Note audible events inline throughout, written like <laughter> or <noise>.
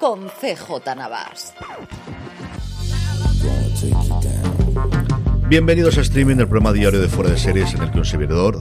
con CJ Navas. Bienvenidos a Streaming, el programa diario de Fuera de Series en el que un servidor...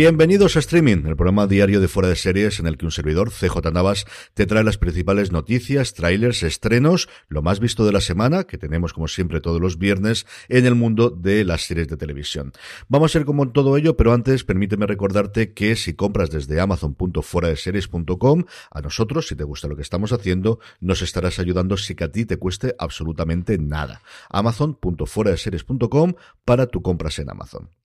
Bienvenidos a Streaming, el programa diario de Fuera de Series en el que un servidor, CJ Navas, te trae las principales noticias, trailers, estrenos, lo más visto de la semana, que tenemos como siempre todos los viernes, en el mundo de las series de televisión. Vamos a ir como en todo ello, pero antes permíteme recordarte que si compras desde amazon.fueradeseries.com, a nosotros, si te gusta lo que estamos haciendo, nos estarás ayudando sin que a ti te cueste absolutamente nada. amazon.fueradeseries.com para tu compras en Amazon.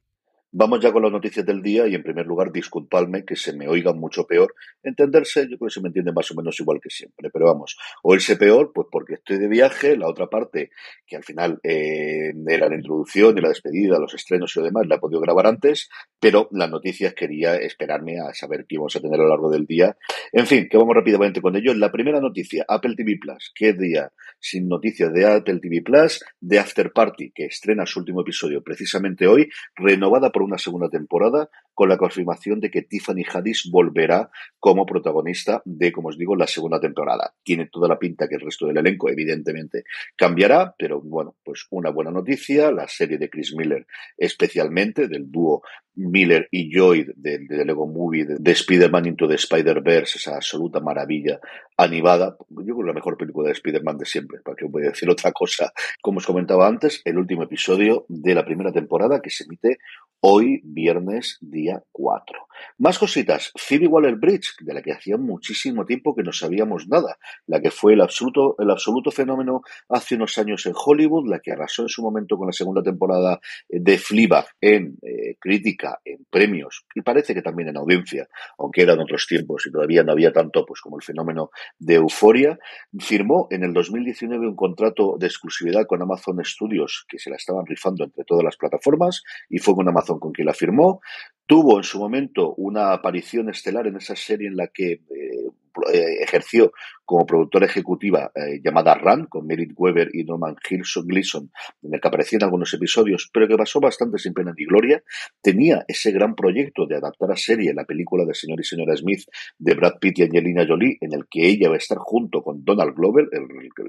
Vamos ya con las noticias del día y en primer lugar disculpadme que se me oiga mucho peor. Entenderse, yo creo que se me entiende más o menos igual que siempre, pero vamos, oírse peor pues porque estoy de viaje, la otra parte que al final eh, era la introducción y la despedida, los estrenos y lo demás, la he podido grabar antes, pero las noticias quería esperarme a saber qué íbamos a tener a lo largo del día. En fin, que vamos rápidamente con ello. La primera noticia, Apple TV Plus. ¿Qué día sin noticias de Apple TV Plus? De After Party, que estrena su último episodio precisamente hoy, renovada por una segunda temporada, con la confirmación de que Tiffany Haddish volverá como protagonista de, como os digo, la segunda temporada. Tiene toda la pinta que el resto del elenco, evidentemente, cambiará, pero bueno, pues una buena noticia. La serie de Chris Miller, especialmente del dúo Miller y Joy del de Lego Movie de, de Spider-Man Into the Spider-Verse, esa absoluta maravilla animada. Yo creo que la mejor película de Spider-Man de siempre, para que os voy a decir otra cosa. Como os comentaba antes, el último episodio de la primera temporada que se emite hoy, viernes, día 4. Más cositas. Phoebe Waller-Bridge, de la que hacía muchísimo tiempo que no sabíamos nada, la que fue el absoluto, el absoluto fenómeno hace unos años en Hollywood, la que arrasó en su momento con la segunda temporada de Fleabag en eh, crítica, en premios y parece que también en audiencia, aunque eran otros tiempos y todavía no había tanto pues como el fenómeno de Euforia, firmó en el 2019 un contrato de exclusividad con Amazon Studios que se la estaban rifando entre todas las plataformas y fue con Amazon con quien la firmó. Tuvo en su momento una aparición estelar en esa serie en la que eh, eh, ejerció como productora ejecutiva eh, llamada Run, con Merit Weber y Norman Gilson Gleason, en el que aparecía en algunos episodios, pero que pasó bastante sin pena ni gloria. Tenía ese gran proyecto de adaptar a serie la película de Señor y Señora Smith de Brad Pitt y Angelina Jolie, en el que ella va a estar junto con Donald Glover, el,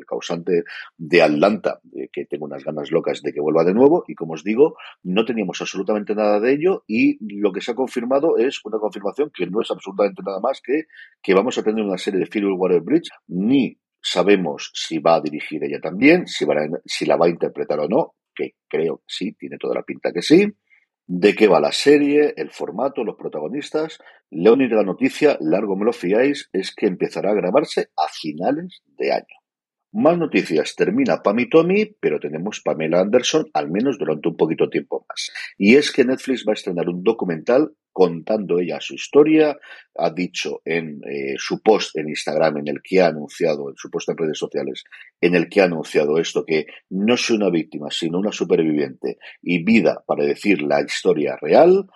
causante de Atlanta, que tengo unas ganas locas de que vuelva de nuevo. Y como os digo, no teníamos absolutamente nada de ello y lo que se ha confirmado es una confirmación que no es absolutamente nada más que que vamos a tener una serie de Phoebe Water-Bridge, ni sabemos si va a dirigir ella también, si, la va a interpretar o no, que creo que sí, tiene toda la pinta que sí. ¿De qué va la serie? El formato, los protagonistas. La única noticia, largo me lo fiáis, es que empezará a grabarse a finales de año. Más noticias. Termina Pam y Tommy, pero tenemos Pamela Anderson al menos durante un poquito tiempo más. Y es que Netflix va a estrenar un documental contando ella su historia. Ha dicho en eh, su post en Instagram, en el que ha anunciado, en su post en redes sociales, en el que ha anunciado esto, que no soy una víctima, sino una superviviente y vida para decir la historia real.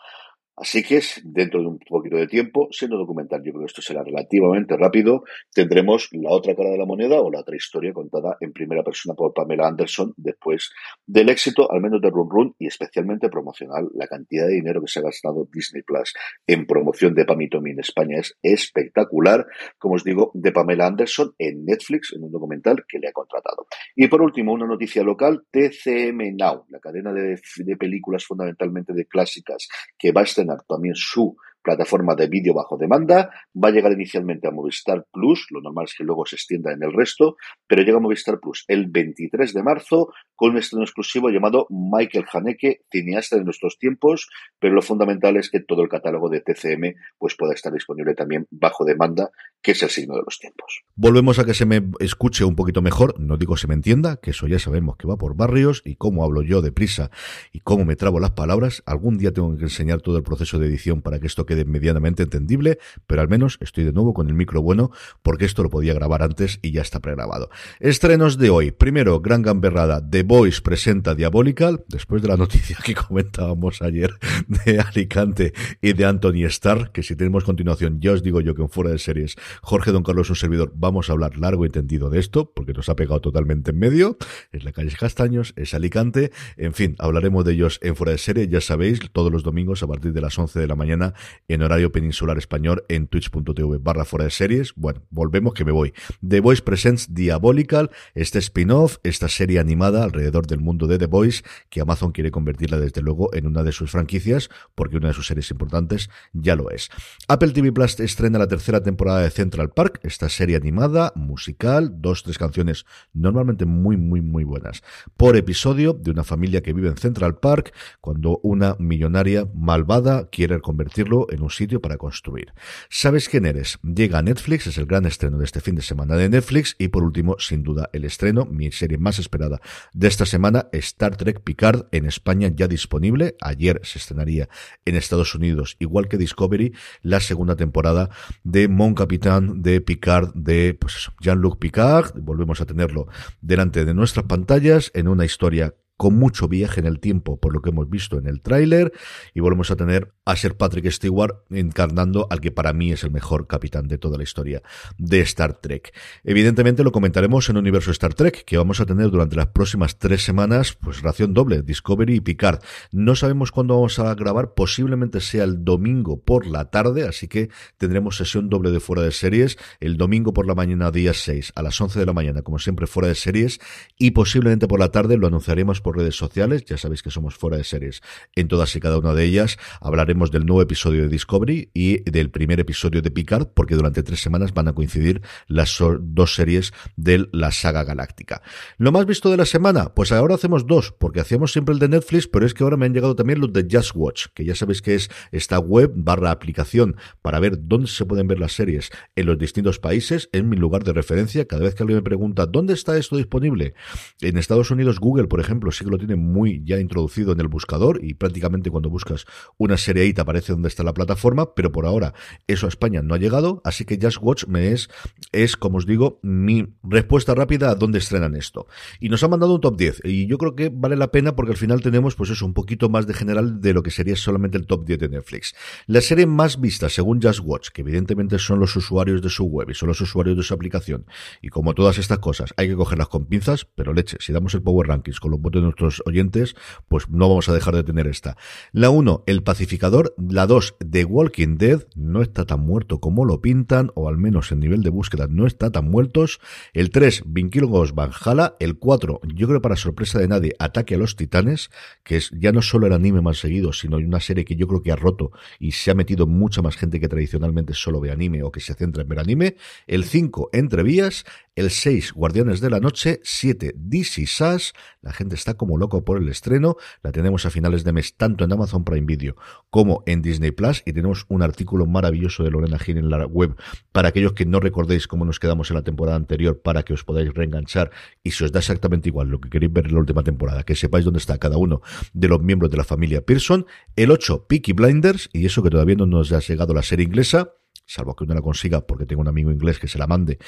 Así que dentro de un poquito de tiempo, siendo documental, yo creo que esto será relativamente rápido, tendremos la otra cara de la moneda o la otra historia contada en primera persona por Pamela Anderson después del éxito, al menos de Run Run, y especialmente promocional. La cantidad de dinero que se ha gastado Disney Plus en promoción de Pam y Tommy en España es espectacular. Como os digo, de Pamela Anderson en Netflix, en un documental que le ha contratado. Y por último, una noticia local, TCM Now, la cadena de, de películas fundamentalmente de clásicas que va a estrenar también su plataforma de vídeo bajo demanda, va a llegar inicialmente a Movistar Plus, lo normal es que luego se extienda en el resto, pero llega a Movistar Plus el 23 de marzo con un estreno exclusivo llamado Michael Haneke, cineasta de nuestros tiempos, pero lo fundamental es que todo el catálogo de TCM pues pueda estar disponible también bajo demanda, que es el signo de los tiempos. Volvemos a que se me escuche un poquito mejor, no digo se me entienda, que eso ya sabemos que va por barrios y cómo hablo yo deprisa y cómo me trabo las palabras. Algún día tengo que enseñar todo el proceso de edición para que esto quede medianamente entendible, pero al menos estoy de nuevo con el micro bueno porque esto lo podía grabar antes y ya está pregrabado. Estrenos de hoy. Primero, gran gamberrada. The Voice presenta Diabolical, después de la noticia que comentábamos ayer de Alicante y de Anthony Starr, que si tenemos continuación, ya os digo yo que en fuera de series Jorge Don Carlos, un servidor, vamos a hablar largo y tendido de esto, porque nos ha pegado totalmente en medio. Es la calle Castaños, es Alicante, en fin, hablaremos de ellos en fuera de serie, ya sabéis, todos los domingos a partir de las 11 de la mañana en horario peninsular español en twitch.tv barra fuera de series. Bueno, volvemos que me voy. The Voice Presents Diabolical, este spin-off, esta serie animada alrededor del mundo de The Voice, que Amazon quiere convertirla desde luego en una de sus franquicias, porque una de sus series importantes ya lo es. Apple TV Plus estrena la tercera temporada de Central Park, esta serie animada, musical, dos, tres canciones normalmente muy, muy, muy buenas, por episodio de una familia que vive en Central Park cuando una millonaria malvada quiere convertirlo en un sitio para construir. ¿Sabes quién eres? Llega Netflix, es el gran estreno de este fin de semana de Netflix y por último, sin duda, el estreno, mi serie más esperada de esta semana, Star Trek Picard en España ya disponible. Ayer se estrenaría en Estados Unidos, igual que Discovery, la segunda temporada de Mon Capitán de Picard, de pues Jean-Luc Picard, volvemos a tenerlo delante de nuestras pantallas en una historia con mucho viaje en el tiempo, por lo que hemos visto en el tráiler, y volvemos a tener a Sir Patrick Stewart encarnando al que para mí es el mejor capitán de toda la historia de Star Trek. Evidentemente lo comentaremos en Universo Star Trek, que vamos a tener durante las próximas tres semanas, pues ración doble, Discovery y Picard. No sabemos cuándo vamos a grabar, posiblemente sea el domingo por la tarde, así que tendremos sesión doble de fuera de series, el domingo por la mañana día 6 a las 11 de la mañana, como siempre fuera de series, y posiblemente por la tarde lo anunciaremos por redes sociales, ya sabéis que somos fuera de series en todas y cada una de ellas. Hablaremos del nuevo episodio de Discovery y del primer episodio de Picard, porque durante tres semanas van a coincidir las dos series de la saga galáctica. ¿Lo más visto de la semana? Pues ahora hacemos dos, porque hacíamos siempre el de Netflix, pero es que ahora me han llegado también los de Just Watch, que ya sabéis que es esta web barra aplicación para ver dónde se pueden ver las series en los distintos países, en mi lugar de referencia. Cada vez que alguien me pregunta, ¿dónde está esto disponible? En Estados Unidos, Google, por ejemplo, que lo tiene muy ya introducido en el buscador y prácticamente cuando buscas una serie ahí te aparece donde está la plataforma, pero por ahora eso a España no ha llegado, así que Just Watch me es, es como os digo, mi respuesta rápida a dónde estrenan esto. Y nos ha mandado un top 10 y yo creo que vale la pena porque al final tenemos pues eso, un poquito más de general de lo que sería solamente el top 10 de Netflix. La serie más vista según Just Watch, que evidentemente son los usuarios de su web y son los usuarios de su aplicación, y como todas estas cosas hay que cogerlas con pinzas, pero leche, si damos el Power Rankings con los botones nuestros oyentes, pues no vamos a dejar de tener esta. La 1, El Pacificador. La 2, The Walking Dead. No está tan muerto como lo pintan, o al menos en nivel de búsqueda no está tan muertos. El 3, Vinkilogos Valhalla. El 4, yo creo para sorpresa de nadie, Ataque a los Titanes, que es ya no solo el anime más seguido, sino una serie que yo creo que ha roto y se ha metido mucha más gente que tradicionalmente solo ve anime o que se centra en ver anime. El 5, Entre Vías. El 6, Guardianes de la Noche. 7, DC Sass. La gente está como loco por el estreno. La tenemos a finales de mes tanto en Amazon Prime Video como en Disney Plus. Y tenemos un artículo maravilloso de Lorena Gil en la web para aquellos que no recordéis cómo nos quedamos en la temporada anterior para que os podáis reenganchar. Y si os da exactamente igual lo que queréis ver en la última temporada, que sepáis dónde está cada uno de los miembros de la familia Pearson. El 8, Peaky Blinders. Y eso que todavía no nos ha llegado la serie inglesa salvo que uno la consiga porque tengo un amigo inglés que se la mande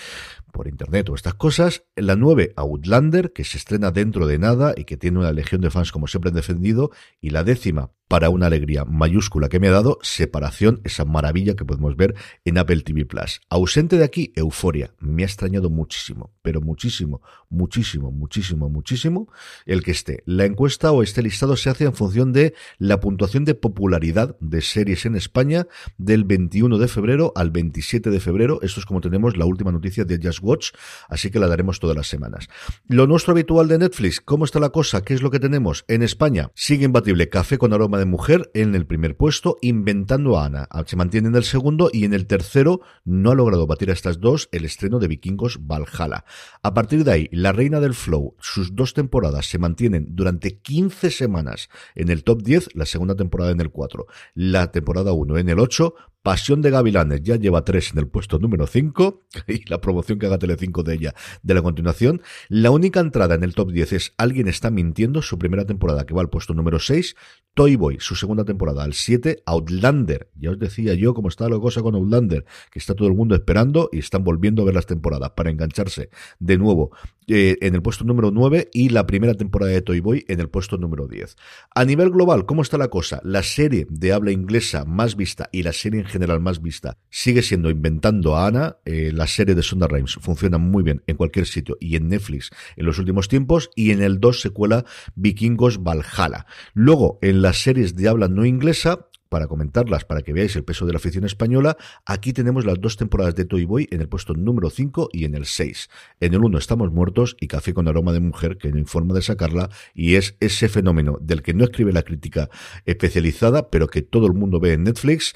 por internet o estas cosas. La 9, Outlander, que se estrena dentro de nada y que tiene una legión de fans como siempre han defendido. Y la décima, para una alegría mayúscula que me ha dado, Separación, esa maravilla que podemos ver en Apple TV Plus. Ausente de aquí, Euforia. Me ha extrañado muchísimo, pero muchísimo, muchísimo, muchísimo, muchísimo el que esté. La encuesta o este listado se hace en función de la puntuación de popularidad de series en España del 21 de febrero al 27 de febrero. Esto es como tenemos la última noticia de Just Watch, así que la daremos todas las semanas. Lo nuestro habitual de Netflix, ¿cómo está la cosa? ¿Qué es lo que tenemos? En España sigue imbatible Café con aroma de mujer en el primer puesto, Inventando a Ana. Se mantiene en el segundo y en el tercero no ha logrado batir a estas dos el estreno de Vikingos Valhalla. A partir de ahí, La Reina del Flow, sus dos temporadas se mantienen durante 15 semanas en el top 10, la segunda temporada en el 4, la temporada 1 en el 8, Pasión de Gavilanes ya lleva tres en el puesto número 5 <laughs> y la promoción que haga Telecinco de ella de la continuación. La única entrada en el top 10 es Alguien está mintiendo, su primera temporada que va al puesto número 6. Toy Boy, su segunda temporada al 7. Outlander, ya os decía yo cómo está la cosa con Outlander, que está todo el mundo esperando y están volviendo a ver las temporadas para engancharse de nuevo eh, en el puesto número 9 y la primera temporada de Toy Boy en el puesto número 10. A nivel global, ¿cómo está la cosa? La serie de habla inglesa más vista y la serie en general más vista sigue siendo Inventando a Ana. Eh, la serie de Sonda Rhimes funciona muy bien en cualquier sitio y en Netflix en los últimos tiempos y en el 2 secuela Vikingos Valhalla. Luego, en las series de habla no inglesa, para comentarlas, para que veáis el peso de la afición española, aquí tenemos las dos temporadas de Toy Boy en el puesto número 5 y en el 6. En el 1 estamos muertos y Café con aroma de mujer que no informa de sacarla y es ese fenómeno del que no escribe la crítica especializada, pero que todo el mundo ve en Netflix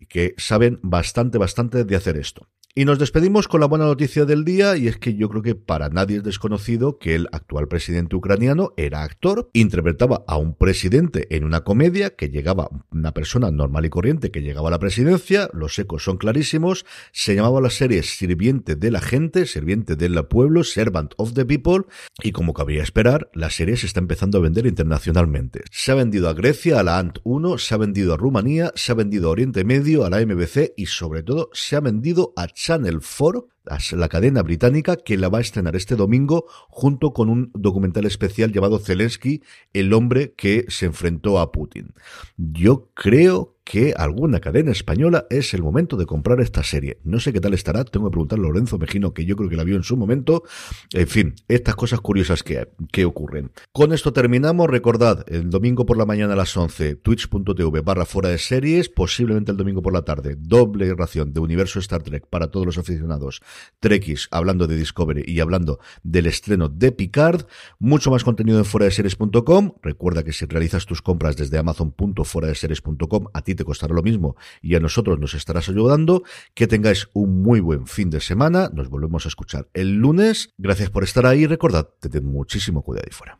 y que saben bastante, bastante de hacer esto. Y nos despedimos con la buena noticia del día, y es que yo creo que para nadie es desconocido que el actual presidente ucraniano era actor, interpretaba a un presidente en una comedia que llegaba, una persona normal y corriente que llegaba a la presidencia, los ecos son clarísimos, se llamaba la serie Sirviente de la gente, Sirviente del pueblo, Servant of the People, y como cabría esperar, la serie se está empezando a vender internacionalmente. Se ha vendido a Grecia, a la ANT 1, se ha vendido a Rumanía, se ha vendido a Oriente Medio, a la MBC y sobre todo se ha vendido a Channel 4 la cadena británica que la va a estrenar este domingo junto con un documental especial llamado Zelensky, el hombre que se enfrentó a Putin. Yo creo que alguna cadena española es el momento de comprar esta serie. No sé qué tal estará, tengo que preguntarle a Lorenzo Mejino, que yo creo que la vio en su momento. En fin, estas cosas curiosas que, que ocurren. Con esto terminamos. Recordad, el domingo por la mañana a las 11, twitch.tv barra fuera de series, posiblemente el domingo por la tarde, doble ración de Universo Star Trek para todos los aficionados Trekkies, hablando de Discovery y hablando del estreno de Picard. Mucho más contenido en fuera de series.com. Recuerda que si realizas tus compras desde amazon.fueradeseries.com, a ti te costará lo mismo y a nosotros nos estarás ayudando. Que tengáis un muy buen fin de semana. Nos volvemos a escuchar el lunes. Gracias por estar ahí. Recordad, tened muchísimo cuidado ahí fuera.